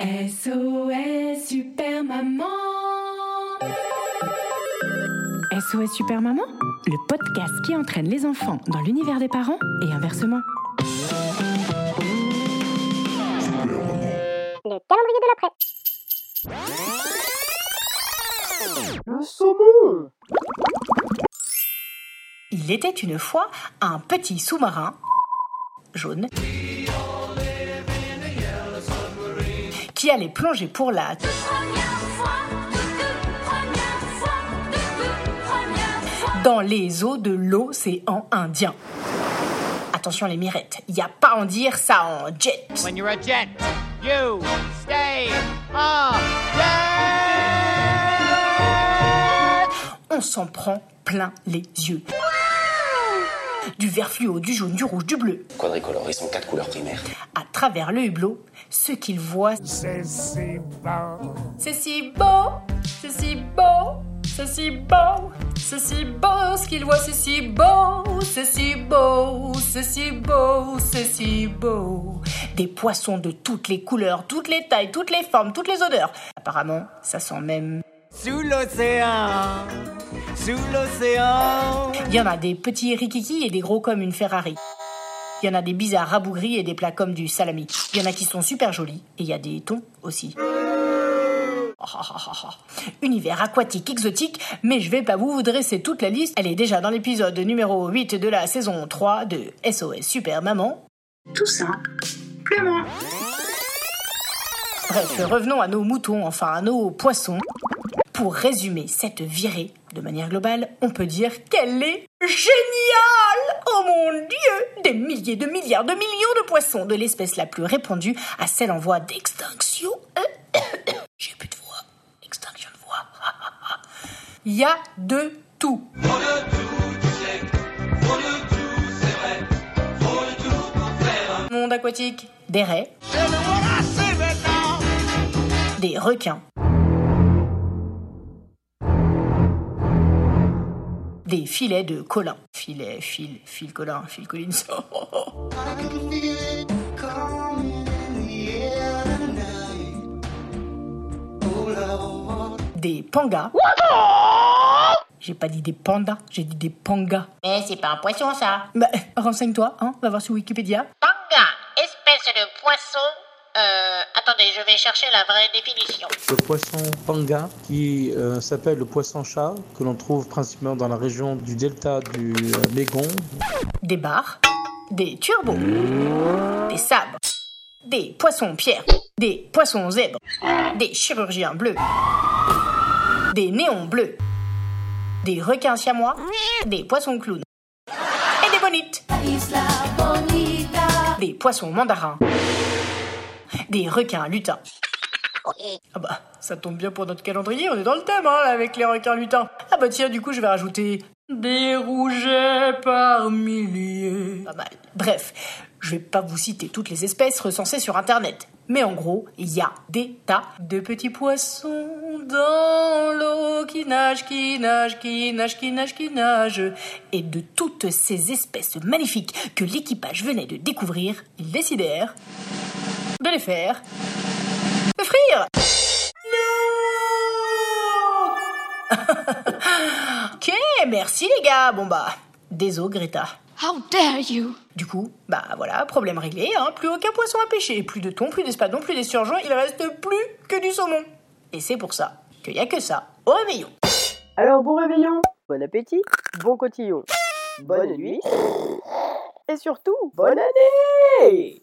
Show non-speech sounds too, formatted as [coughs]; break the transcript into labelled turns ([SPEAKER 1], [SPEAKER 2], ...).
[SPEAKER 1] SOS Super Maman SOS Super Maman, le podcast qui entraîne les enfants dans l'univers des parents et inversement.
[SPEAKER 2] Le calendrier de l'après.
[SPEAKER 3] Le saumon
[SPEAKER 4] Il était une fois un petit sous-marin jaune qui allait plonger pour la dans les eaux de l'océan Indien. Attention les mirettes, il n'y a pas à en dire ça en jet.
[SPEAKER 5] When you're a jet, you stay a jet.
[SPEAKER 4] On s'en prend plein les yeux. Du vert fluo, du jaune, du rouge, du bleu.
[SPEAKER 6] Quadricolore, ils sont quatre couleurs primaires.
[SPEAKER 4] À travers le hublot, ce qu'ils voient,
[SPEAKER 7] C'est si bon.
[SPEAKER 4] c'est si beau, c'est si beau, c'est si beau, c'est si beau, ce qu'ils voient, c'est si beau, c'est si beau, c'est si beau, c'est si beau. Des poissons de toutes les couleurs, toutes les tailles, toutes les formes, toutes les odeurs. Apparemment, ça sent même
[SPEAKER 5] Sous l'océan, sous l'océan.
[SPEAKER 4] Il y en a des petits rikiki et des gros comme une Ferrari. Il y en a des bizarres rabougris et des plats comme du salami. Il y en a qui sont super jolis et il y a des thons aussi. Oh, oh, oh, oh. Univers aquatique exotique, mais je vais pas vous dresser toute la liste. Elle est déjà dans l'épisode numéro 8 de la saison 3 de SOS Super Maman.
[SPEAKER 1] Tout ça, plus loin.
[SPEAKER 4] Bref, revenons à nos moutons, enfin à nos poissons. Pour résumer cette virée de manière globale, on peut dire qu'elle est géniale Oh mon dieu Des milliers de milliards de millions de poissons de l'espèce la plus répandue à celle en voie d'extinction. [coughs] J'ai plus de voix. Extinction de voix. [laughs] Il y a de tout. Monde aquatique, des raies, des requins, des filets de colin. Filet, fil, fil colin, fil collins. [laughs] des pangas. J'ai pas dit des pandas, j'ai dit des pangas.
[SPEAKER 2] Mais c'est pas un poisson ça.
[SPEAKER 4] Bah, renseigne-toi, hein, va voir sur Wikipédia.
[SPEAKER 2] Panga, espèce de poisson. Euh, attendez, je vais chercher la vraie définition.
[SPEAKER 8] Le poisson panga, qui euh, s'appelle le poisson-chat, que l'on trouve principalement dans la région du delta du euh, Mégon.
[SPEAKER 4] Des bars, des turbos, des sabres, des poissons pierres, des poissons zèbres, des chirurgiens bleus, des néons bleus, des requins siamois, des poissons clowns et des bonites, des poissons mandarins, des requins lutins. Ah bah, ça tombe bien pour notre calendrier, on est dans le thème, hein, avec les requins lutins. Ah bah tiens, du coup, je vais rajouter des rougets par milliers. Pas mal. Bref, je vais pas vous citer toutes les espèces recensées sur Internet. Mais en gros, il y a des tas de petits poissons dans l'eau qui nagent, qui nagent, qui nagent, qui nagent, qui nagent. Et de toutes ces espèces magnifiques que l'équipage venait de découvrir, ils décidèrent de les faire. Frire. Non. [laughs] Ok, merci les gars. Bon bah, désolé Greta.
[SPEAKER 1] How dare you?
[SPEAKER 4] Du coup, bah voilà, problème réglé, hein, plus aucun poisson à pêcher, plus de thon, plus d'espadon, plus d'esturgeon, il reste plus que du saumon. Et c'est pour ça qu'il y a que ça. Au réveillon.
[SPEAKER 3] Alors bon réveillon, bon appétit, bon cotillon, bonne nuit. et surtout bonne année